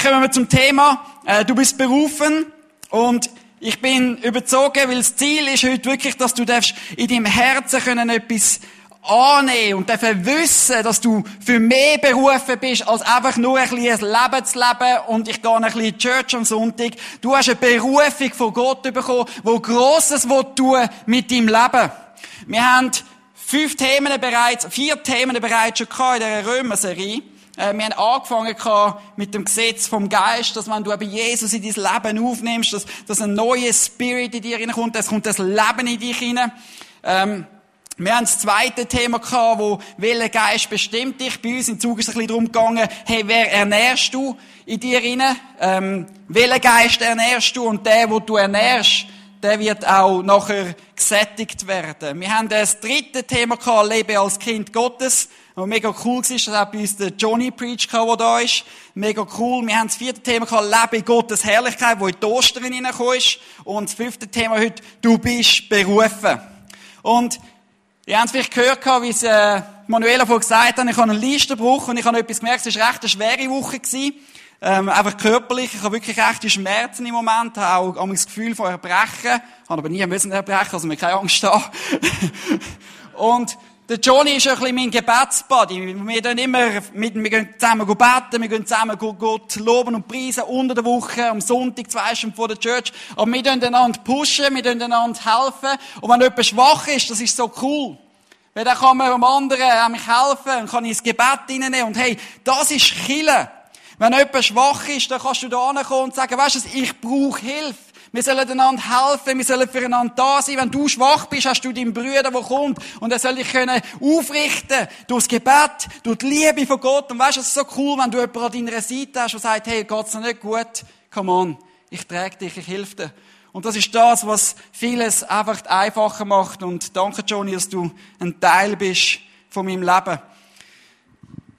Kommen wir zum Thema. Äh, du bist berufen und ich bin überzogen, weil das Ziel ist heute wirklich, dass du darfst in deinem Herzen können etwas annehmen und dürfen wissen, dass du für mehr berufen bist, als einfach nur ein bisschen Leben zu leben und ich gehe ein bisschen in die Church am Sonntag. Du hast eine Berufung von Gott bekommen, wo Grosses tun mit deinem Leben. Wir haben fünf Themen bereits, vier Themen bereits schon in dieser Römer-Serie. Äh, wir haben angefangen mit dem Gesetz vom Geist, dass wenn du eben Jesus in dein Leben aufnimmst, dass, dass ein neues Spirit in dir reinkommt, es kommt das Leben in dich hinein. Ähm, wir haben das zweite Thema gehabt, wo welcher Geist bestimmt dich. Bei uns im Zug ist es ein bisschen darum gegangen, hey, wer ernährst du in dir rein? Ähm, welchen Geist ernährst du? Und der, wo du ernährst, der wird auch nachher gesättigt werden. Wir haben das dritte Thema gehabt, Leben als Kind Gottes. Und mega cool war, dass auch bei uns der Johnny Preach der da ist. Mega cool. Wir haben das vierte Thema gehabt, Leben in Gottes Herrlichkeit, wo in die Ostern hineingekommen ist. Und das fünfte Thema heute, du bist berufen. Und Ihr habt es vielleicht gehört, wie es äh, Manuela vorhin gesagt hat, ich habe einen Listenbruch und ich habe etwas gemerkt, es war recht eine schwere Woche. Gewesen. Ähm, einfach körperlich. Ich habe wirklich echte Schmerzen im Moment, habe auch das Gefühl von Erbrechen. Habe aber nie müssen erbrechen, also mir keine Angst haben. und der Johnny ist ein bisschen mein Gebetsbuddy. Wir gehen immer, mit, wir gehen zusammen beten, wir gehen zusammen Gott loben und preisen unter der Woche, am Sonntag, zwei Stunden vor der Church. Aber wir gehen einander pushen, wir gehen einander helfen. Und wenn jemand schwach ist, das ist so cool. Weil dann kann man dem anderen mich helfen und kann ins Gebet hineinnehmen. Und hey, das ist Chille. Wenn jemand schwach ist, dann kannst du da kommen und sagen, weißt du, ich brauche Hilfe. Wir sollen einander helfen, wir sollen füreinander da sein. Wenn du schwach bist, hast du deinen Bruder, der kommt und er soll dich können aufrichten durchs Gebet, durch die Liebe von Gott. Und weißt du, es ist so cool, wenn du jemanden an deiner Seite hast, der sagt, hey, geht's noch nicht gut? Come on, ich trage dich, ich helfe dir. Und das ist das, was vieles einfach einfacher macht. Und danke, Johnny, dass du ein Teil bist von meinem Leben.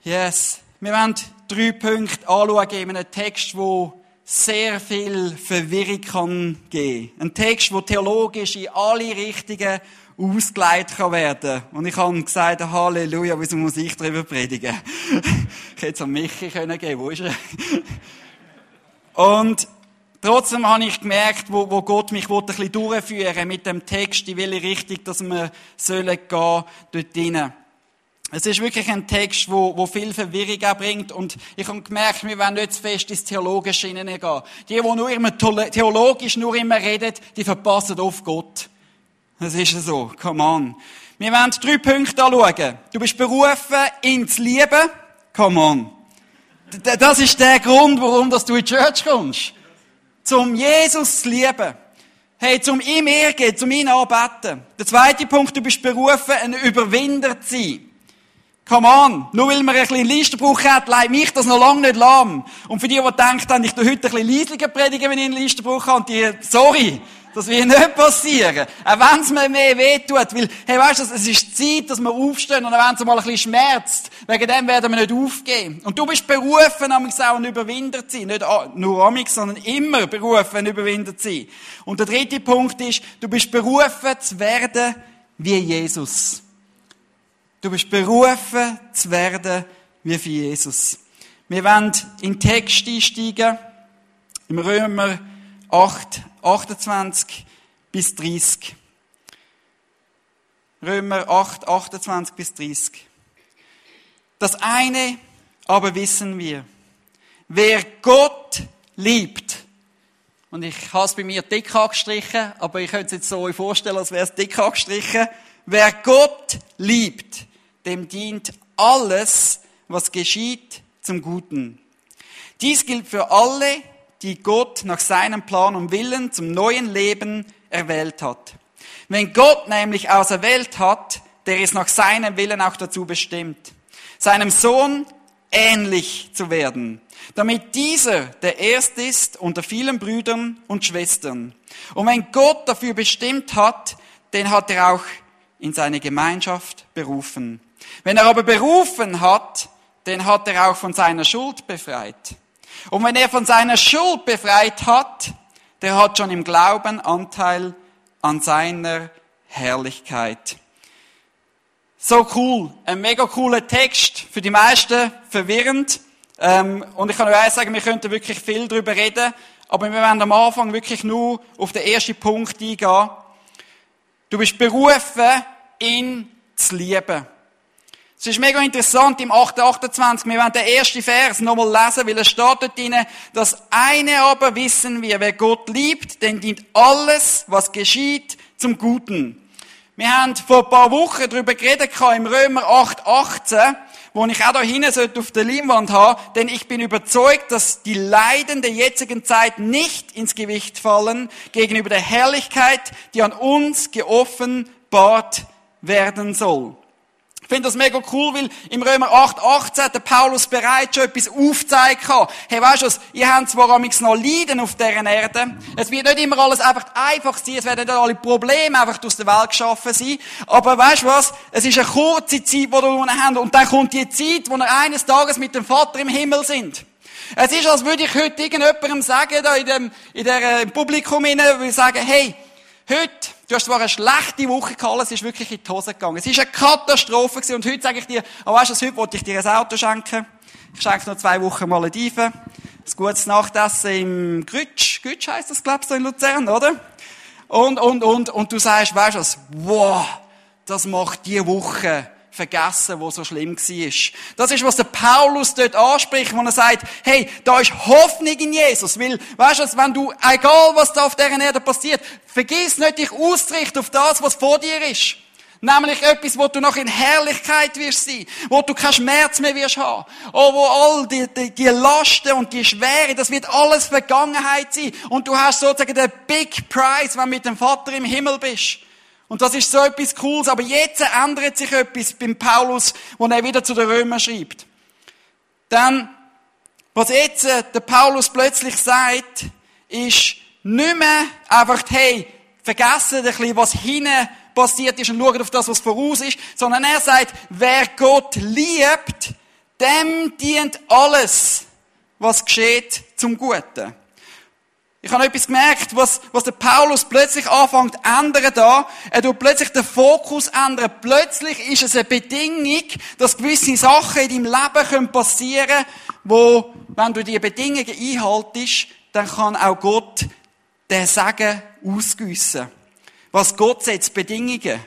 Yes. Wir werden drei Punkte anschauen in einem Text, wo sehr viel Verwirrung kann geben. Ein Text, wo theologisch in alle Richtungen ausgeleitet kann werden. Und ich habe gesagt, Halleluja, wieso muss ich darüber predigen? ich hätte es an Michi können geben, wo ist er? Und trotzdem habe ich gemerkt, wo, wo Gott mich ein bisschen durchführen mit dem Text, in welche Richtung, dass wir sollen dort hinein. Es ist wirklich ein Text, wo, wo viel Verwirrung bringt. Und ich habe gemerkt, wir wollen nicht zu fest ins Theologische hineingehen. Die, die nur immer theologisch nur immer reden, die verpassen auf Gott. Das ist so. Come on. Wir wollen drei Punkte anschauen. Du bist berufen ins Lieben. Come on. Das ist der Grund, warum du in die Church kommst. Zum Jesus zu lieben. Hey, zum ihm ehrgehen, zum ihn anbeten. Der zweite Punkt, du bist berufen, ein Überwinder zu sein. Come on. Nur weil man ein bisschen Listenbruch hat, leidet mich das noch lange nicht lahm. Und für die, die denken, ich tu heute ein bisschen leislicher predigen, wenn ich einen Listenbruch habe, die, sorry. Das wird nicht passieren. Auch wenn es mir mehr wehtut. Weil, hey, weißt du, es ist Zeit, dass wir aufstehen. Und auch wenn es mal ein bisschen schmerzt, wegen dem werden wir nicht aufgeben. Und du bist berufen, amigs auch ein Überwinder zu sein. Nicht nur amix, sondern immer berufen, ein Überwinder zu sein. Und der dritte Punkt ist, du bist berufen zu werden wie Jesus. Du bist berufen zu werden wie für Jesus. Wir wollen in den Text einsteigen, im Römer 8, 28 bis 30. Römer 8, 28 bis 30. Das eine aber wissen wir. Wer Gott liebt, und ich habe es bei mir dick angestrichen, aber ich könnte es jetzt so euch vorstellen, als wäre es dick angestrichen. Wer Gott liebt, dem dient alles, was geschieht, zum Guten. Dies gilt für alle, die Gott nach seinem Plan und Willen zum neuen Leben erwählt hat. Wenn Gott nämlich auserwählt hat, der ist nach seinem Willen auch dazu bestimmt, seinem Sohn ähnlich zu werden, damit dieser der Erste ist unter vielen Brüdern und Schwestern. Und wenn Gott dafür bestimmt hat, den hat er auch in seine Gemeinschaft berufen. Wenn er aber berufen hat, den hat er auch von seiner Schuld befreit. Und wenn er von seiner Schuld befreit hat, der hat schon im Glauben Anteil an seiner Herrlichkeit. So cool. Ein mega cooler Text. Für die meisten verwirrend. Ähm, und ich kann euch sagen, wir könnten wirklich viel darüber reden, aber wir werden am Anfang wirklich nur auf den ersten Punkt eingehen. Du bist berufen, ihn zu lieben. Es ist mega interessant im 8.28. Wir werden den ersten Vers nochmal lesen, weil es steht dort drin, das eine aber wissen wir, wer Gott liebt, denn dient alles, was geschieht, zum Guten. Wir haben vor ein paar Wochen darüber geredet, im Römer 8.18, wo ich auch da hinten auf der Leinwand habe, denn ich bin überzeugt, dass die Leiden der jetzigen Zeit nicht ins Gewicht fallen gegenüber der Herrlichkeit, die an uns geoffenbart werden soll. Ich finde das mega cool, weil im Römer 8, 18 der Paulus bereits schon etwas aufzeigen kann. Hey, weißt du was? Ihr habt zwar amigs noch Leiden auf dieser Erde. Es wird nicht immer alles einfach einfach sein. Es werden nicht alle Probleme einfach aus der Welt geschaffen sein. Aber weißt du was? Es ist eine kurze Zeit, die wir haben. Und dann kommt die Zeit, wo wir eines Tages mit dem Vater im Himmel sind. Es ist, als würde ich heute irgendjemandem sagen, da in dem, in der, im Publikum hinein, würde ich sagen, hey, heute, Du hast zwar eine schlechte Woche gehabt, es ist wirklich in die Hose gegangen. Es ist eine Katastrophe gewesen. Und heute sage ich dir, oh, weißt du, heute wollte ich dir ein Auto schenken. Ich schenke noch zwei Wochen Malediven. Ein gutes Nachtessen im Grütsch. Grütsch heisst das, glaubst du, in Luzern, oder? Und, und, und, und du sagst, weißt du was? Wow, das macht die Woche vergessen, wo so schlimm war. Das ist, was der Paulus dort anspricht, wo er sagt, hey, da ist Hoffnung in Jesus. Weil, weißt du, wenn du, egal was da auf dieser Erde passiert, vergiss nicht, dich auszurichten auf das, was vor dir ist. Nämlich etwas, wo du noch in Herrlichkeit wirst sein, wo du keinen Schmerz mehr wirst haben, oh, wo all die, die, die Lasten und die Schwere, das wird alles Vergangenheit sein. Und du hast sozusagen den Big Prize, wenn du mit dem Vater im Himmel bist. Und das ist so etwas Cooles. Aber jetzt ändert sich etwas beim Paulus, wo er wieder zu den Römern schreibt. Denn, was jetzt äh, der Paulus plötzlich sagt, ist nicht mehr einfach, hey, vergessen ein bisschen, was hinten passiert ist und schaut auf das, was voraus ist, sondern er sagt, wer Gott liebt, dem dient alles, was geschieht, zum Guten. Ich habe etwas gemerkt, was, was der Paulus plötzlich anfängt zu ändern da. Er tut plötzlich den Fokus ändern. Plötzlich ist es eine Bedingung, dass gewisse Sachen in deinem Leben passieren können, wo, wenn du diese Bedingungen einhaltest, dann kann auch Gott den Segen ausgüssen. Was Gott setzt, Bedingungen,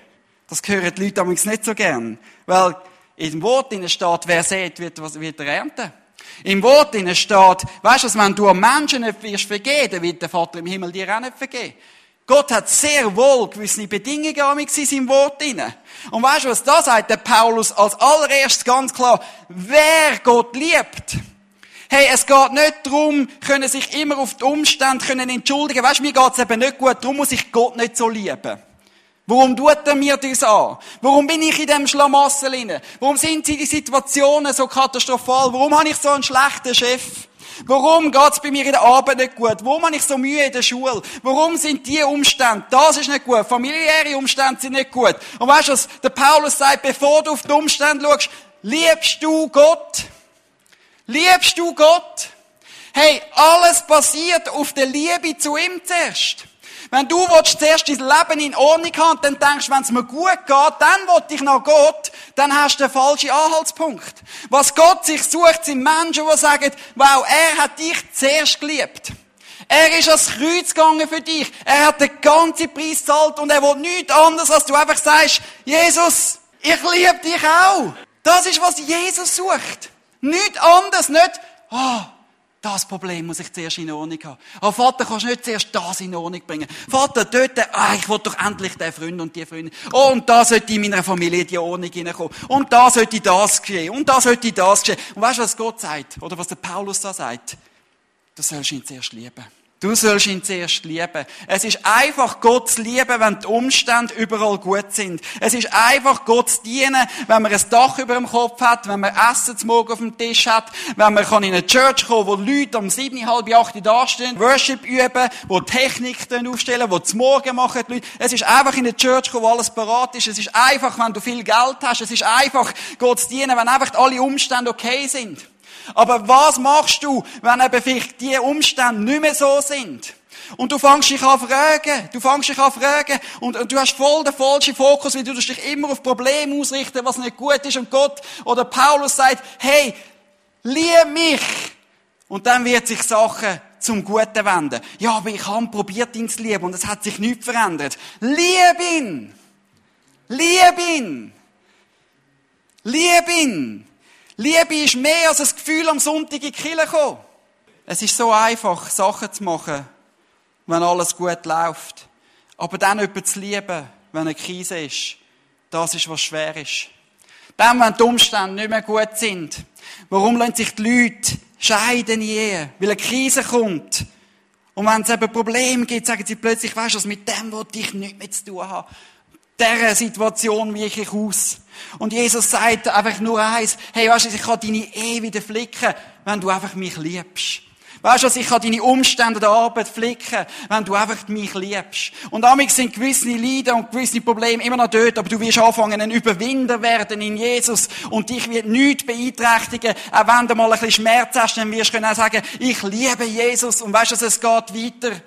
das hören die Leute damals nicht so gern. Weil in dem Wort steht, wer sät, wird, wird er ernten. Im Wort steht, weißt du, wenn du Menschen nicht wirst vergeben, dann wird der Vater im Himmel dir auch nicht vergeben. Gott hat sehr wohl gewisse Bedingungen in seinem Wort drin. Und weißt du, was da sagt der Paulus als allererstes ganz klar? Wer Gott liebt. Hey, es geht nicht darum, können sich immer auf die Umstände können entschuldigen. Weißt du, mir geht's eben nicht gut, darum muss ich Gott nicht so lieben. Warum tut er mir das an? Warum bin ich in dem Schlamassel inne? Warum sind die Situationen so katastrophal? Warum habe ich so einen schlechten Chef? Warum geht's bei mir in der Arbeit nicht gut? Warum habe ich so Mühe in der Schule? Warum sind die Umstände? Das ist nicht gut. Familiäre Umstände sind nicht gut. Und weißt du was? Der Paulus sagt, bevor du auf die Umstände schaust, liebst du Gott? Liebst du Gott? Hey, alles basiert auf der Liebe zu ihm zuerst. Wenn du willst, zuerst dein Leben in Ordnung haben dann denkst, wenn es mir gut geht, dann will ich nach Gott, dann hast du den falschen Anhaltspunkt. Was Gott sich sucht, sind Menschen, die sagen, wow, er hat dich zuerst geliebt. Er ist ans Kreuz gegangen für dich. Er hat den ganzen Preis gezahlt und er will nichts anderes, als du einfach sagst, Jesus, ich liebe dich auch. Das ist, was Jesus sucht. Nichts anderes, nicht, oh, das Problem muss ich zuerst in Ordnung haben. Aber oh, Vater, kannst du nicht zuerst das in Ordnung bringen? Vater, dort, ah, ich will doch endlich den Freund und die Freundin. Oh, und da sollte in meiner Familie die Ordnung hineinkommen. Und da sollte das geschehen. Und da sollte das geschehen. Und weißt du, was Gott sagt? Oder was der Paulus da sagt? Du sollst ihn zuerst lieben. Du sollst ihn zuerst lieben. Es ist einfach Gott zu lieben, wenn die Umstände überall gut sind. Es ist einfach Gott zu dienen, wenn man ein Dach über dem Kopf hat, wenn man Essen zum Morgen auf dem Tisch hat, wenn man in eine Church kommen wo Leute um sieben, halb acht dastehen, Worship üben, wo Technik aufstellen, wo zum Morgen machen die Leute. Es ist einfach in eine Church kommen, wo alles parat ist. Es ist einfach, wenn du viel Geld hast. Es ist einfach Gott zu dienen, wenn einfach alle Umstände okay sind. Aber was machst du, wenn eben vielleicht die Umstände nicht mehr so sind? Und du fängst dich an fragen, du fängst dich an fragen und, und, du hast voll den falschen Fokus, weil du dich immer auf Probleme ausrichten, was nicht gut ist und Gott oder Paulus sagt, hey, Lieb mich. Und dann wird sich Sachen zum Guten wenden. Ja, aber ich habe probiert, ihn zu lieben und es hat sich nichts verändert. Lieb ihn! Lieb ihn! Lieb ihn! Liebe ist mehr als ein Gefühl, am Sonntag in die Kirche kommen. Es ist so einfach, Sachen zu machen, wenn alles gut läuft. Aber dann jemanden zu lieben, wenn eine Krise ist, das ist, was schwer ist. Dann, wenn die Umstände nicht mehr gut sind. Warum lassen sich die Leute scheiden Ehe? Weil eine Krise kommt. Und wenn es eben Probleme gibt, sagen sie plötzlich, weißt du, mit dem wollte ich nichts mehr zu tun haben. Dieser Situation weiche ich aus. Und Jesus sagt einfach nur eins, hey, weißt du, ich kann deine Ehe wieder flicken, wenn du einfach mich liebst. Weißt du, ich kann deine Umstände der Arbeit flicken, wenn du einfach mich liebst. Und damit sind gewisse Leiden und gewisse Probleme immer noch dort, aber du wirst anfangen, ein Überwinder werden in Jesus. Und dich wird nichts beeinträchtigen, auch wenn du mal ein bisschen Schmerz hast, dann wirst du können sagen, ich liebe Jesus. Und weißt du, es geht weiter.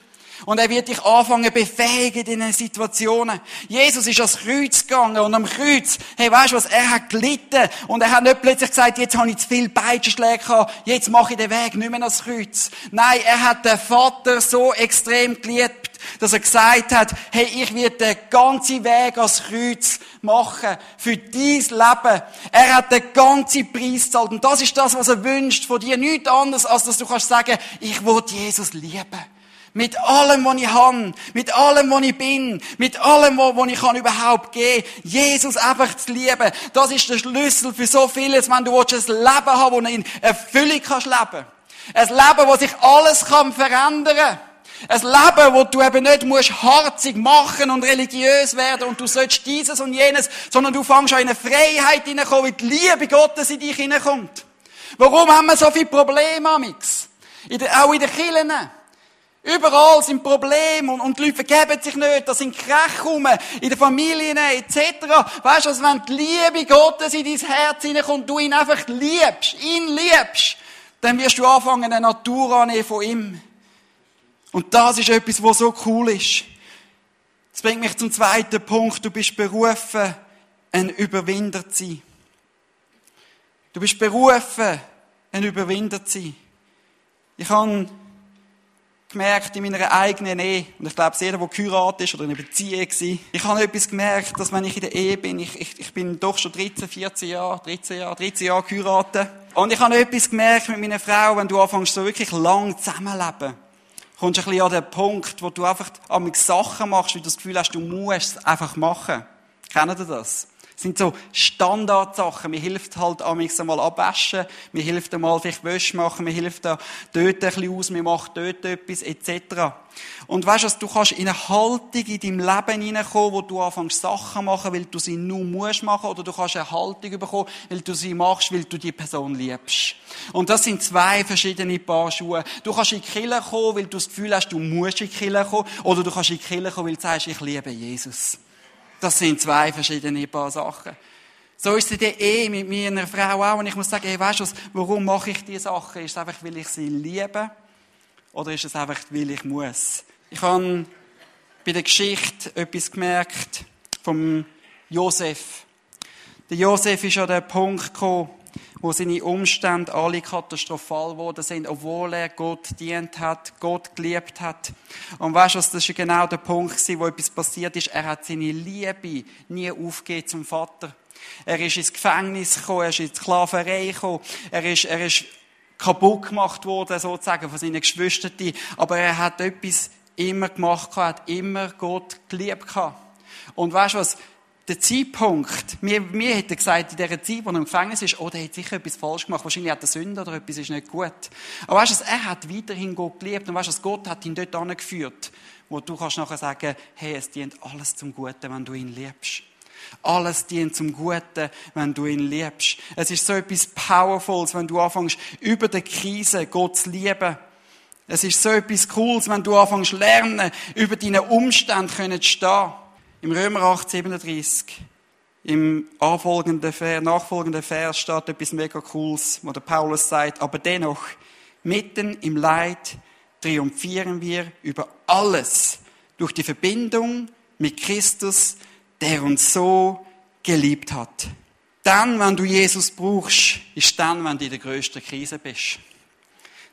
Und er wird dich anfangen befähigen in den Situationen. Jesus ist ans Kreuz gegangen und am Kreuz, hey, weißt du was, er hat gelitten und er hat nicht plötzlich gesagt, jetzt habe ich zu viel Peitschenschläge gehabt, jetzt mache ich den Weg nicht mehr ans Kreuz. Nein, er hat den Vater so extrem geliebt, dass er gesagt hat, hey, ich werde den ganzen Weg ans Kreuz machen für dein Leben. Er hat den ganzen Preis gezahlt und das ist das, was er wünscht von dir. Nichts anderes, als dass du kannst sagen, ich will Jesus lieben. Mit allem, was ich habe, mit allem, was ich bin, mit allem, was ich kann überhaupt geben Jesus einfach zu lieben. Das ist der Schlüssel für so vieles, wenn du ein Leben haben willst, das in Erfüllung kannst leben. Ein Leben, wo sich alles kann verändern ein Leben, wo du eben nicht musst harzig machen und religiös werden und du sollst dieses und jenes, sondern du fängst an in eine Freiheit hineinkommen, weil die Liebe Gottes in dich hineinkommt. Warum haben wir so viele Probleme, Amix? auch in den Kirchen. Überall sind Probleme und, und die Leute vergeben sich nicht, da sind Krach rum, in den Familien etc. Weißt du, also wenn die Liebe Gottes in dein Herz hineinkommt, und du ihn einfach liebst, ihn liebst, dann wirst du anfangen, eine Natur annehmen von ihm. Und das ist etwas, was so cool ist. Das bringt mich zum zweiten Punkt. Du bist berufen, ein Überwinder zu sein. Du bist berufen, ein Überwinder zu sein. Ich habe gemerkt in meiner eigenen Ehe, und ich glaube, jeder, der geheiratet ist oder in einer Beziehung war, ich habe etwas gemerkt, dass wenn ich in der Ehe bin, ich, ich, ich bin doch schon 13, 14 Jahre, 13 Jahre, 13 Jahre geheiratet, und ich habe etwas gemerkt mit meiner Frau, wenn du anfängst so wirklich lang zusammenleben, kommst du ein bisschen an den Punkt, wo du einfach Sachen machst, weil du das Gefühl hast, du musst es einfach machen. Kennen ihr das? Sind so Standardsachen. Mir hilft halt amigs einmal abwaschen, mir hilft einmal vielleicht Wäsche machen, mir hilft da dort ein bisschen aus, mir macht dort etwas, etc. Und weißt du, du kannst in eine Haltung in deinem Leben hineinkommen, wo du anfängst Sachen machen, weil du sie nur musst machen, oder du kannst eine Haltung bekommen, weil du sie machst, weil du die Person liebst. Und das sind zwei verschiedene Paar Schuhe. Du kannst in die Kirche kommen, weil du das Gefühl hast, du musst in die Kirche kommen, oder du kannst in die Kirche kommen, weil du sagst, ich liebe Jesus. Das sind zwei verschiedene Paar Sachen. So ist es der Ehe mit meiner Frau auch. Und ich muss sagen, hey, weißt du, warum mache ich diese Sachen? Ist es einfach, weil ich sie liebe? Oder ist es einfach, weil ich muss? Ich habe bei der Geschichte etwas gemerkt vom Josef. Der Josef ist an den Punkt gekommen, wo seine Umstände alle katastrophal geworden sind, obwohl er Gott dient hat, Gott geliebt hat. Und weißt du, das ist genau der Punkt wo etwas passiert ist. Er hat seine Liebe nie aufgegeben zum Vater. Er ist ins Gefängnis gekommen, er ist in die Sklaverei gekommen, er ist, er ist kaputt gemacht worden, sozusagen, von seinen Geschwistern. Aber er hat etwas immer gemacht, er hat immer Gott geliebt. Und weißt du was? Der Zeitpunkt, mir, mir hätte gesagt, in dieser Zeit, wo er im Gefängnis ist, oh, der hat sicher etwas falsch gemacht, wahrscheinlich hat er Sünde oder etwas ist nicht gut. Aber weißt du, er hat weiterhin Gott geliebt und weißt du, Gott hat ihn dort angeführt, wo du kannst nachher sagen, hey, es dient alles zum Guten, wenn du ihn liebst. Alles dient zum Guten, wenn du ihn liebst. Es ist so etwas Powerfuls, wenn du anfängst, über die Krise Gott zu lieben. Es ist so etwas Cooles, wenn du anfängst, lernen, über deine Umstände zu stehen. Im Römer 8, 37, im nachfolgenden Vers, steht etwas mega Cooles, wo der Paulus sagt, aber dennoch, mitten im Leid triumphieren wir über alles durch die Verbindung mit Christus, der uns so geliebt hat. Dann, wenn du Jesus brauchst, ist dann, wenn du in der grössten Krise bist.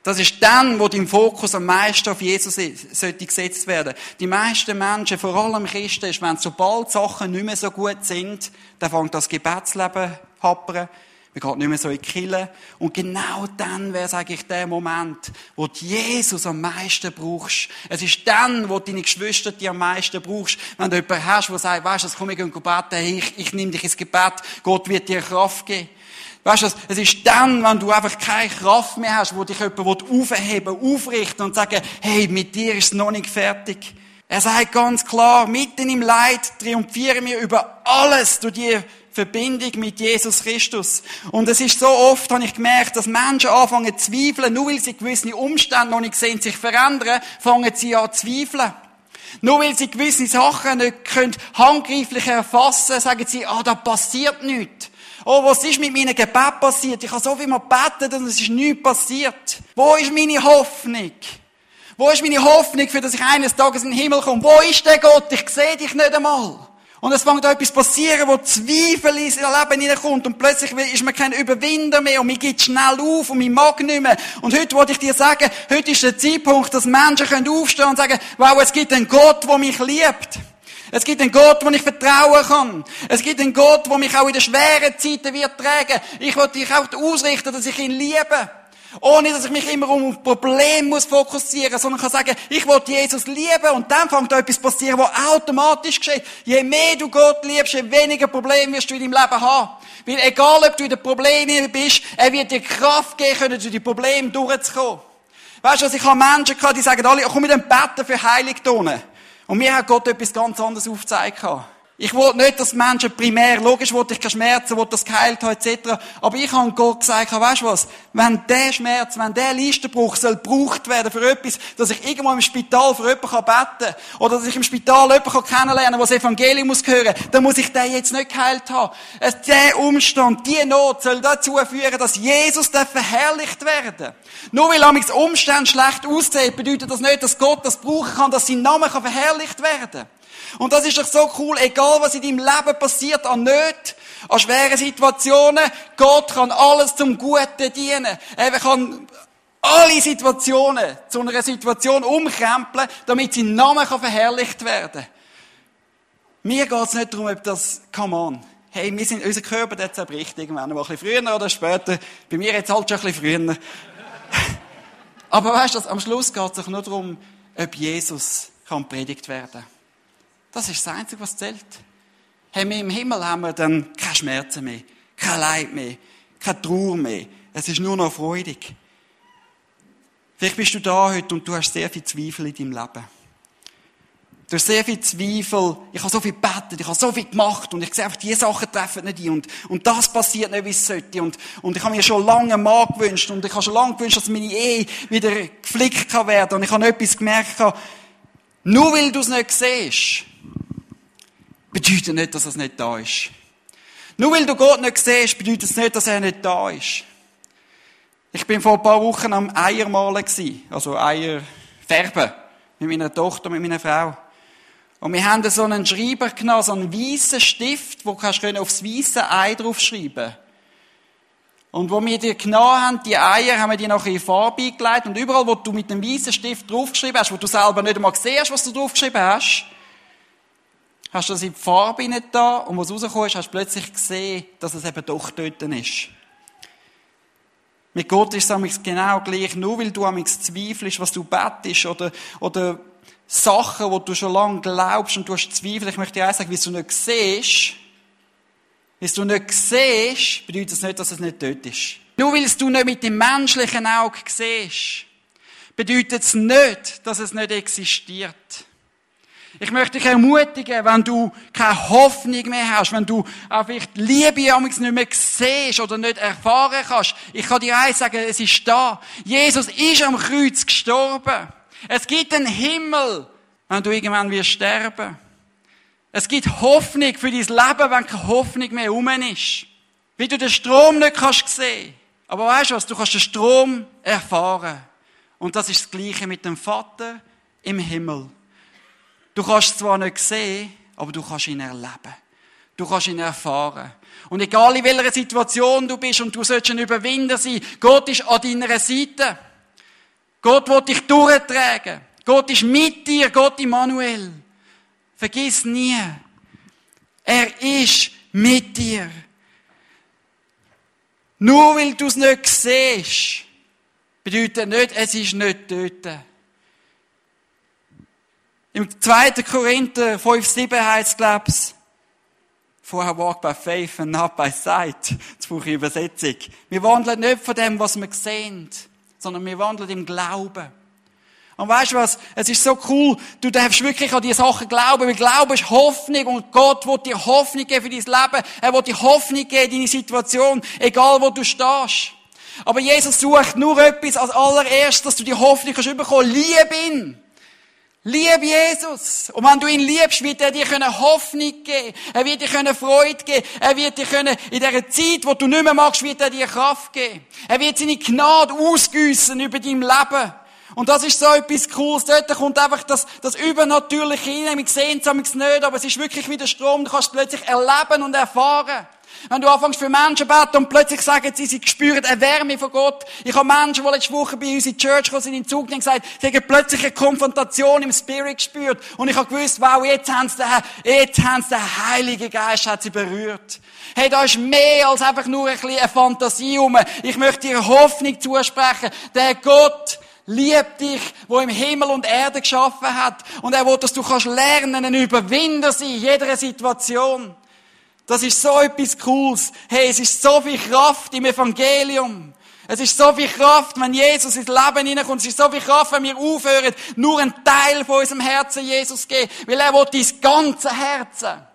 Das ist dann, wo dein Fokus am meisten auf Jesus sollte gesetzt werden. Die meisten Menschen, vor allem Christen, ist, wenn sobald Sachen nicht mehr so gut sind, dann fängt das Gebetsleben happern. Man geht nicht mehr so in die Kille. Und genau dann wäre es eigentlich der Moment, wo du Jesus am meisten brauchst. Es ist dann, wo du deine Geschwister die am meisten brauchst. Wenn du jemanden hast, der sagt, weißt du, komm ich und beten, ich, ich nehme dich ins Gebet, Gott wird dir Kraft geben. Weißt du, es ist dann, wenn du einfach keine Kraft mehr hast, wo dich jemand aufheben aufrichten und sagen, hey, mit dir ist es noch nicht fertig. Er sagt ganz klar, mitten im Leid triumphieren wir über alles durch die Verbindung mit Jesus Christus. Und es ist so oft, habe ich gemerkt, dass Menschen anfangen zu zweifeln, nur weil sie gewisse Umstände noch nicht sehen, sich verändern, fangen sie an zu zweifeln. Nur weil sie gewisse Sachen nicht können handgreiflich erfassen, sagen sie, ah, da passiert nichts. Oh, was ist mit meinem Gebet passiert? Ich habe so viel mal gebetet und es ist nichts passiert. Wo ist meine Hoffnung? Wo ist meine Hoffnung, für dass ich eines Tages in den Himmel komme? Wo ist der Gott? Ich sehe dich nicht einmal. Und es fängt etwas passieren, wo Zweifel ins Leben hineinkommt und plötzlich ist man kein Überwinder mehr und man geht schnell auf und man mag nicht mehr. Und heute wollte ich dir sagen, heute ist der Zeitpunkt, dass Menschen können aufstehen und sagen, wow, es gibt einen Gott, der mich liebt. Es gibt einen Gott, wo ich vertrauen kann. Es gibt einen Gott, der mich auch in den schweren Zeiten wird tragen. Ich will dich auch ausrichten, dass ich ihn liebe. Ohne, dass ich mich immer um Probleme muss fokussieren, sondern kann sagen, ich will Jesus lieben und dann fängt da etwas passieren, was automatisch geschieht. Je mehr du Gott liebst, je weniger Probleme wirst du in deinem Leben haben. Weil egal, ob du in den Problemen bist, er wird dir Kraft geben können, durch die Probleme durchzukommen. Weißt du, also ich habe Menschen gehabt, die sagen alle, komm mit dem Betten für Heiligtonen. Und mir hat Gott etwas ganz anderes aufgezeigt. Ich wollte nicht, dass Menschen primär, logisch wollte ich keine Schmerzen, wollte das geheilt haben, etc. Aber ich habe Gott gesagt, weißt du was? Wenn der Schmerz, wenn der Listenbruch soll gebraucht werden für etwas, dass ich irgendwo im Spital für jemanden beten kann, oder dass ich im Spital jemanden kennenlernen kann, der das Evangelium muss hören, dann muss ich den jetzt nicht geheilt haben. Der Umstand, die Not soll dazu führen, dass Jesus verherrlicht werden Nur weil am Umstände schlecht aussehen, bedeutet das nicht, dass Gott das brauchen kann, dass sein Name verherrlicht werden kann. Und das ist doch so cool, egal was in deinem Leben passiert, an Nöten, an schweren Situationen, Gott kann alles zum Guten dienen. Er kann alle Situationen zu einer Situation umkrempeln, damit sein Name verherrlicht werden kann. Mir geht es nicht darum, ob das, come on. Hey, wir sind, unser Körper, der zerbricht irgendwann, mal ein bisschen früher oder später. Bei mir jetzt halt schon ein bisschen früher. Aber weißt du, am Schluss geht es sich nur darum, ob Jesus kann predigt werden. Das ist das Einzige, was zählt. Hey, wir im Himmel haben wir dann keine Schmerzen mehr, kein Leid mehr, keine Trauer mehr. Es ist nur noch freudig. Vielleicht bist du da heute und du hast sehr viel Zweifel in deinem Leben. Du hast sehr viel Zweifel. Ich habe so viel gebetet, ich habe so viel gemacht und ich sehe einfach, diese Sachen treffen nicht ein und, und das passiert nicht, wie es sollte. Und, und ich habe mir schon lange Mann gewünscht und ich habe schon lange gewünscht, dass meine Ehe wieder geflickt kann werden. Und ich habe etwas gemerkt, nur weil du es nicht siehst, bedeutet nicht, dass er nicht da ist. Nur weil du Gott nicht siehst, bedeutet es nicht, dass er nicht da ist. Ich bin vor ein paar Wochen am Eiermalen gsi, also Eier färben, mit meiner Tochter, mit meiner Frau. Und wir haben so einen Schreiber genommen, so einen weißen Stift, wo kannst du aufs weiße Ei draufschreiben. Und wo wir die genommen haben, die Eier, haben wir die nachher in Farbe eingelegt. Und überall, wo du mit dem weißen Stift draufgeschrieben hast, wo du selber nicht einmal hast, was du draufgeschrieben hast, hast du das in die Farbe nicht da und was rausgekommen ist, hast du plötzlich gesehen, dass es eben doch dort ist. Mit Gott ist es genau gleich. Nur weil du am zweifelst, was du bettest oder, oder Sachen, wo du schon lange glaubst und du hast Zweifel, ich möchte dir auch sagen, wie du nicht siehst, wie du nicht siehst, bedeutet das nicht, dass es nicht dort ist. Nur weil du nicht mit dem menschlichen Auge siehst, bedeutet es nicht, dass es nicht existiert. Ich möchte dich ermutigen, wenn du keine Hoffnung mehr hast, wenn du einfach die Liebe nicht mehr siehst oder nicht erfahren kannst. Ich kann dir eins sagen, es ist da. Jesus ist am Kreuz gestorben. Es gibt einen Himmel, wenn du irgendwann wirst sterben. Es gibt Hoffnung für dein Leben, wenn keine Hoffnung mehr rum ist. Wie du den Strom nicht kannst sehen. Aber weißt du was? Du kannst den Strom erfahren. Und das ist das Gleiche mit dem Vater im Himmel. Du kannst zwar nicht sehen, aber du kannst ihn erleben. Du kannst ihn erfahren. Und egal in welcher Situation du bist und du sollst ein Überwinder sein, Gott ist an deiner Seite. Gott wird dich durchtragen. Gott ist mit dir, Gott Immanuel. Vergiss nie. Er ist mit dir. Nur weil du es nicht siehst, bedeutet nicht, es ist nicht dort. Im 2. Korinther 5,7 heißt es, Vorher walk by faith and not by sight. Das brauche ich Übersetzung. Wir wandeln nicht von dem, was wir sehen, sondern wir wandeln im Glauben. Und weißt du was? Es ist so cool. Du darfst wirklich an diese Sachen glauben, weil Glauben ist Hoffnung und Gott wird dir Hoffnung geben für dein Leben. Er wird dir Hoffnung geben in deine Situation, egal wo du stehst. Aber Jesus sucht nur etwas als allererstes, dass du die Hoffnung kannst bekommen. Liebe ihn. Lieb Jesus. Und wenn du ihn liebst, wird er dir Hoffnung geben. Er wird dir Freude geben. Er wird dir in dieser Zeit, wo du nicht mehr magst, wird er dir Kraft geben. Er wird seine Gnade ausgüssen über dein Leben. Und das ist so etwas Cooles. Dort kommt einfach das, das Übernatürliche rein. Wir sehen es nicht, aber es ist wirklich wie der Strom. Du kannst es plötzlich erleben und erfahren. Wenn du anfängst für Menschen beten und plötzlich sagen sie, sie spüren eine Wärme von Gott. Ich habe Menschen, die letzte Woche bei uns in die Church gekommen sind, in Zug gesagt, sie haben plötzlich eine Konfrontation im Spirit gespürt. Und ich habe gewusst, wow, jetzt haben sie den, jetzt haben sie den Heiligen Geist hat sie berührt. Hey, da ist mehr als einfach nur ein bisschen eine Fantasie rum. Ich möchte dir Hoffnung zusprechen. Der Gott, liebt dich, wo im Himmel und Erde geschaffen hat. Und er will, dass du kannst lernen, ein Überwinder sein in jeder Situation. Das ist so etwas Cooles. Hey, es ist so viel Kraft im Evangelium. Es ist so viel Kraft, wenn Jesus ins Leben hineinkommt. Es ist so viel Kraft, wenn wir aufhören, nur einen Teil von unserem Herzen Jesus geben. Weil er will dein ganze Herzen.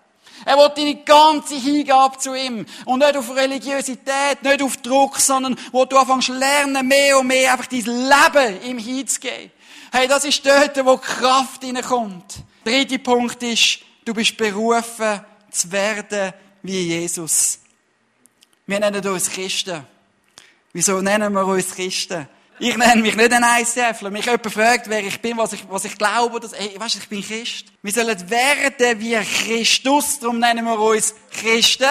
Er will deine ganze Hingabe zu ihm. Und nicht auf Religiosität, nicht auf Druck, sondern wo du anfängst lernen, mehr und mehr einfach dein Leben ihm hinzugeben. Hey, das ist dort, wo Kraft hineinkommt. Der dritte Punkt ist, du bist berufen, zu werden wie Jesus. Wir nennen uns Christen. Wieso nennen wir uns Christen? Ich nenne mich nicht ein ICFler. Mich jemand fragt, wer ich bin, was ich, was ich glaube, dass, ey, weißt du, ich bin Christ. Wir sollen werden wie Christus, darum nennen wir uns Christen.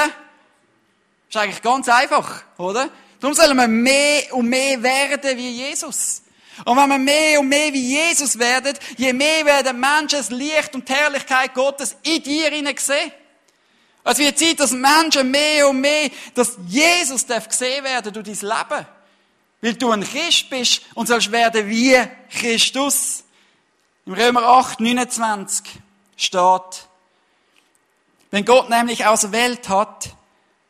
Ist eigentlich ganz einfach, oder? Darum sollen wir mehr und mehr werden wie Jesus. Und wenn wir mehr und mehr wie Jesus werden, je mehr werden Menschen das Licht und die Herrlichkeit Gottes in dir sehen. Es wird Zeit, dass Menschen mehr und mehr, dass Jesus darf gesehen werden durch dein Leben. Weil du ein Christ bist und sollst werden wie Christus. Im Römer 8, 29 steht, wenn Gott nämlich auserwählt hat,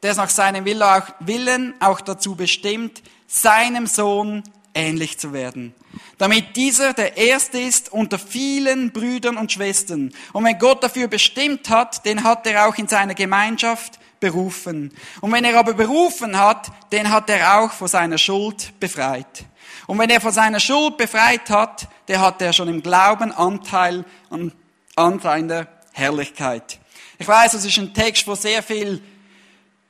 der es nach seinem Willen auch dazu bestimmt, seinem Sohn ähnlich zu werden. Damit dieser der Erste ist unter vielen Brüdern und Schwestern. Und wenn Gott dafür bestimmt hat, den hat er auch in seiner Gemeinschaft berufen. Und wenn er aber berufen hat, den hat er auch vor seiner Schuld befreit. Und wenn er vor seiner Schuld befreit hat, der hat er schon im Glauben Anteil an, an seiner Herrlichkeit. Ich weiß, das ist ein Text, wo sehr viel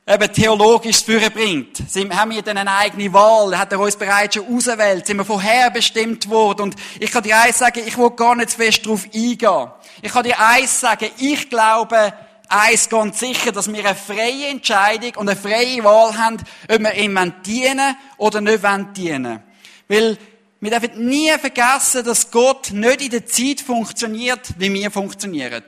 eben theologisch bringt. Haben wir dann eine eigene Wahl? Hat er uns bereits schon ausgewählt? Sind wir vorherbestimmt worden? Und ich kann dir eins sagen, ich will gar nicht zu fest darauf eingehen. Ich kann dir eins sagen, ich glaube, eins ganz sicher, dass wir eine freie Entscheidung und eine freie Wahl haben, ob wir ihm dienen oder nicht dienen Weil wir dürfen nie vergessen, dass Gott nicht in der Zeit funktioniert, wie wir funktionieren.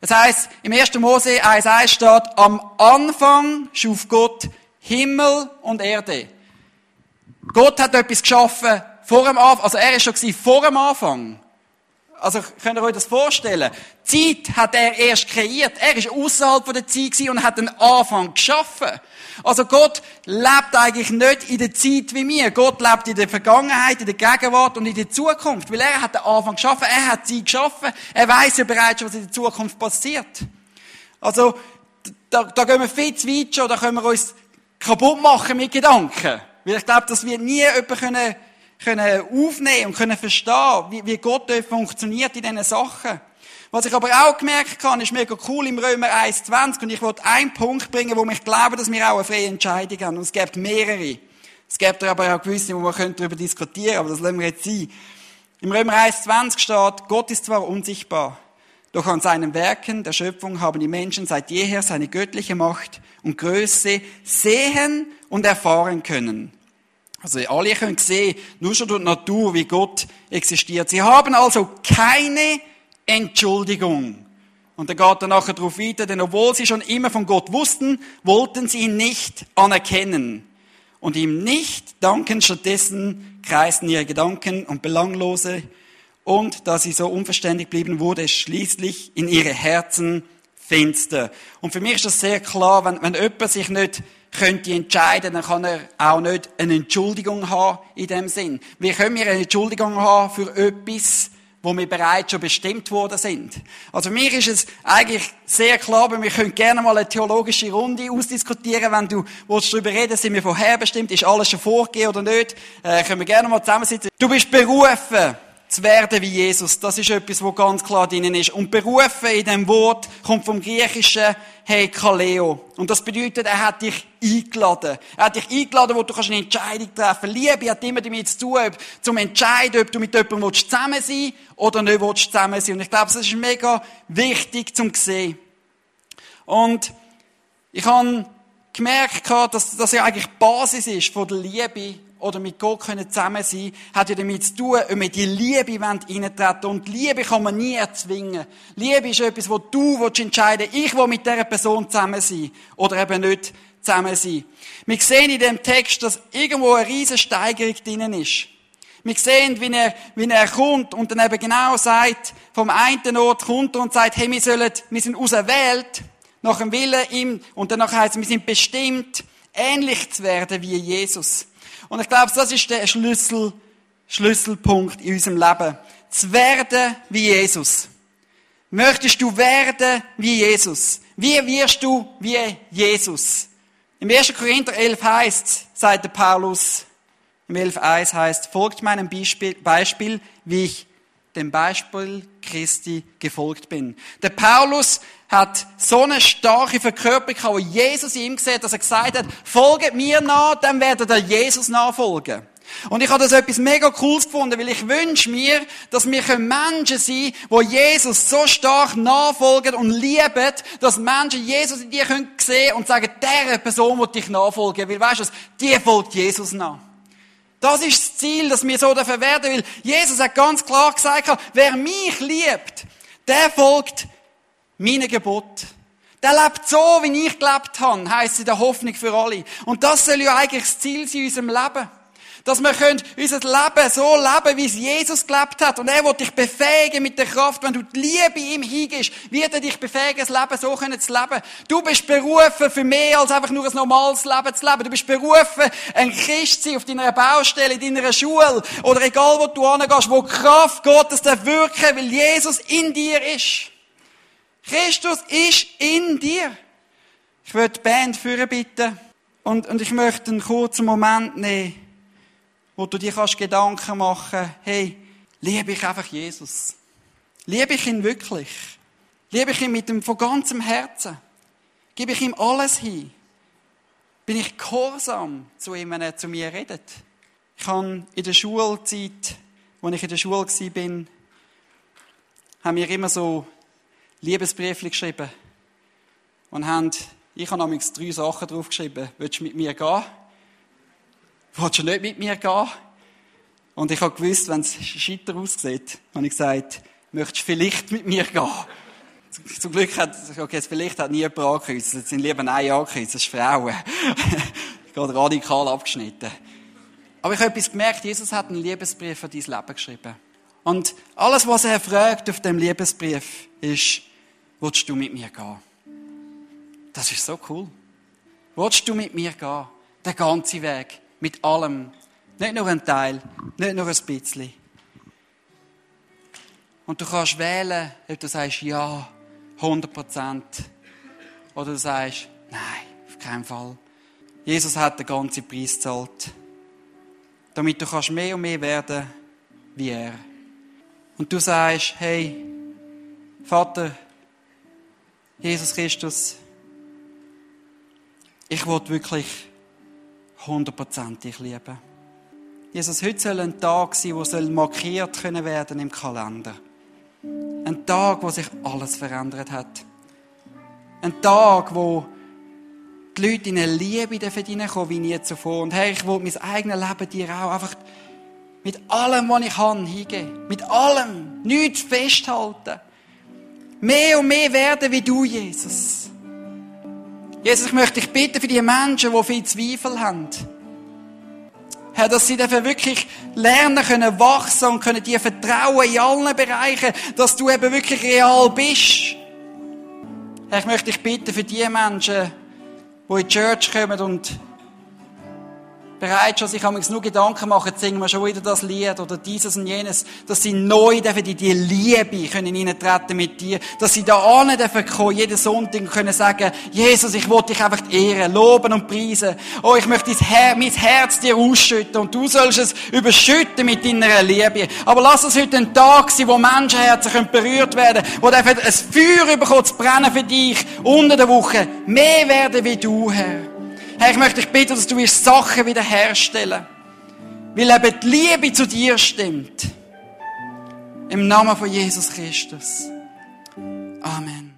Das heißt, im 1. Mose 1,1 steht, am Anfang schuf Gott Himmel und Erde. Gott hat etwas geschaffen vor dem Anfang, also er ist schon vor dem Anfang. Also könnt ihr euch das vorstellen? Zeit hat er erst kreiert. Er ist außerhalb der Zeit und hat den Anfang geschaffen. Also Gott lebt eigentlich nicht in der Zeit wie wir. Gott lebt in der Vergangenheit, in der Gegenwart und in der Zukunft. Weil er hat den Anfang geschaffen, er hat sie geschaffen. Er weiß ja bereits, was in der Zukunft passiert. Also, da, da gehen wir viel zu weit schon, da können wir uns kaputt machen mit Gedanken. Weil ich glaube, dass wir nie jemanden können können aufnehmen und können verstehen, wie, wie Gott funktioniert in diesen Sachen. Was ich aber auch gemerkt habe, ist mega cool im Römer 1,20 und ich wollte einen Punkt bringen, wo ich glaube, dass wir auch eine freie Entscheidung haben. Und es gibt mehrere. Es gibt aber auch gewisse, wo man darüber diskutieren aber das lassen wir jetzt sein. Im Römer 1,20 steht, Gott ist zwar unsichtbar, Doch an seinen Werken der Schöpfung haben die Menschen seit jeher seine göttliche Macht und Größe sehen und erfahren können. Also alle können sehen, nur schon durch die Natur, wie Gott existiert. Sie haben also keine Entschuldigung. Und er geht dann nachher darauf weiter, denn obwohl sie schon immer von Gott wussten, wollten sie ihn nicht anerkennen. Und ihm nicht danken, stattdessen kreisten ihre Gedanken und belanglose und da sie so unverständlich blieben, wurde es schließlich in ihre Herzen finster. Und für mich ist das sehr klar, wenn, wenn jemand sich nicht könnte entscheiden, dann kann er auch nicht eine Entschuldigung haben in dem Sinn. Wie können wir eine Entschuldigung haben für etwas, wo wir bereits schon bestimmt worden sind. Also mir ist es eigentlich sehr klar, aber wir können gerne mal eine theologische Runde ausdiskutieren, wenn du darüber reden, sind wir vorherbestimmt, ist alles schon vorgegeben oder nicht, äh, können wir gerne mal zusammensitzen. Du bist berufen, zu werden wie Jesus. Das ist etwas, wo ganz klar drinnen ist. Und berufen in dem Wort kommt vom griechischen Hekaleo. Und das bedeutet, er hat dich eingeladen. Er hat dich eingeladen, wo du eine Entscheidung treffen kannst. Liebe hat immer damit zu tun, zum entscheiden, ob du mit jemandem zusammen sein oder nicht zusammen sein Und ich glaube, das ist mega wichtig zum sehen. Und ich habe gemerkt, dass das ja eigentlich die Basis ist von der Liebe oder mit Gott können zusammen sein, hat ja damit zu tun, ob wir die Liebe reintreten Und Liebe kann man nie erzwingen. Liebe ist etwas, wo du entscheiden willst, ich will mit dieser Person zusammen sein. Oder eben nicht zusammen sein. Wir sehen in dem Text, dass irgendwo eine riesige Steigerung drinnen ist. Wir sehen, wie er, wie er kommt und dann eben genau sagt, vom einen Ort kommt er und sagt, hey, wir sollen, wir sind auserwählt, nach dem Willen ihm, und danach heißt es, wir sind bestimmt, ähnlich zu werden wie Jesus. Und ich glaube, das ist der Schlüssel, Schlüsselpunkt in unserem Leben. Zu werden wie Jesus. Möchtest du werden wie Jesus? Wie wirst du wie Jesus? Im 1. Korinther 11 heißt, sagt der Paulus, im 11.1 heißt, folgt meinem Beispiel, Beispiel, wie ich dem Beispiel Christi gefolgt bin. Der Paulus hat so eine starke Verkörperung, wo Jesus ihm gesehen dass er gesagt hat, folget mir nach, dann werdet ihr Jesus nachfolgen. Und ich habe das etwas mega Cooles gefunden, weil ich wünsche mir, dass wir Menschen sein können, die Jesus so stark nachfolgen und lieben, dass Menschen Jesus in dir sehen können und sagen, der Person wird dich nachfolgen. Weil weißt du, die folgt Jesus nach. Das ist das Ziel, dass wir so dafür werden, weil Jesus hat ganz klar gesagt, wer mich liebt, der folgt meinen Gebot. Der lebt so, wie ich gelebt habe, heisst in der Hoffnung für alle. Und das soll ja eigentlich das Ziel sein in unserem Leben. Dass wir können unser Leben so leben, wie es Jesus gelebt hat. Und er wird dich befähigen mit der Kraft, wenn du die Liebe ihm hingehst, wird er dich befähigen, das Leben so zu leben. Du bist berufen für mehr als einfach nur ein normales Leben zu leben. Du bist berufen, ein Christ zu sein auf deiner Baustelle, in deiner Schule oder egal wo du hingehst, wo Kraft Gottes wirken, weil Jesus in dir ist. Christus ist in dir. Ich würde die Band führen bitten und, und ich möchte einen kurzen Moment nehmen, wo du dir kannst Gedanken machen, hey, liebe ich einfach Jesus? Liebe ich ihn wirklich? Liebe ich ihn mit dem von ganzem Herzen? Gebe ich ihm alles hin? Bin ich gehorsam zu ihm, wenn er zu mir redet? Ich habe in der Schulzeit, als ich in der Schule war, haben wir immer so Liebesbrief geschrieben. Und haben, ich habe nämlich drei Sachen draufgeschrieben. Willst du mit mir gehen? Willst du nicht mit mir gehen? Und ich habe gewusst, wenn es scheiter aussieht, habe ich gesagt, möchtest du vielleicht mit mir gehen? Zum Glück hat, okay, vielleicht hat nie jemand angekreuzt. Es sind lieber Nein angekreuzt, das ist Frauen. habe radikal abgeschnitten. Aber ich habe etwas gemerkt, Jesus hat einen Liebesbrief für dein Leben geschrieben. Und alles, was er fragt auf dem Liebesbrief, ist, willst du mit mir gehen? Das ist so cool. Willst du mit mir gehen? Den ganzen Weg. Mit allem. Nicht nur ein Teil, nicht nur ein bisschen. Und du kannst wählen, ob du sagst, ja, 100 Prozent. Oder du sagst, nein, auf keinen Fall. Jesus hat den ganzen Preis gezahlt. Damit du kannst mehr und mehr werden wie er. Und du sagst, hey, Vater, Jesus Christus, ich will wirklich hundertprozentig lieben. Jesus, heute soll ein Tag sein, der markiert können werden im Kalender. Ein Tag, wo sich alles verändert hat. Ein Tag, wo die Leute in eine Liebe hineinkommen wie nie zuvor. Und Herr, ich will mein eigenes Leben dir auch einfach mit allem, was ich habe, hingeben. Mit allem. Nichts festhalten. Mehr und mehr werden wie du, Jesus. Jesus, ich möchte dich bitten für die Menschen, die viel Zweifel haben. Herr, dass sie dafür wirklich lernen können, wachsen und können dir vertrauen in allen Bereichen, dass du eben wirklich real bist. Herr, ich möchte dich bitten für die Menschen, die in die Church kommen und bereit schon sich nur Gedanken machen, singen wir schon wieder das Lied oder dieses und jenes, dass sie neu dürfen in die Liebe können hineintreten mit dir, dass sie da dürfen kommen, jeden Sonntag können sagen, Jesus, ich will dich einfach ehren, loben und preisen. Oh, ich möchte mein Herz dir ausschütten und du sollst es überschütten mit deiner Liebe. Aber lass es heute ein Tag sein, wo Menschenherzen berührt werden können, wo dürfen ein Feuer bekommen zu brennen für dich unter der Woche. Mehr werden wie du, Herr. Herr, ich möchte dich bitten, dass du wirst Sachen wiederherstellen. Weil eben die Liebe zu dir stimmt. Im Namen von Jesus Christus. Amen.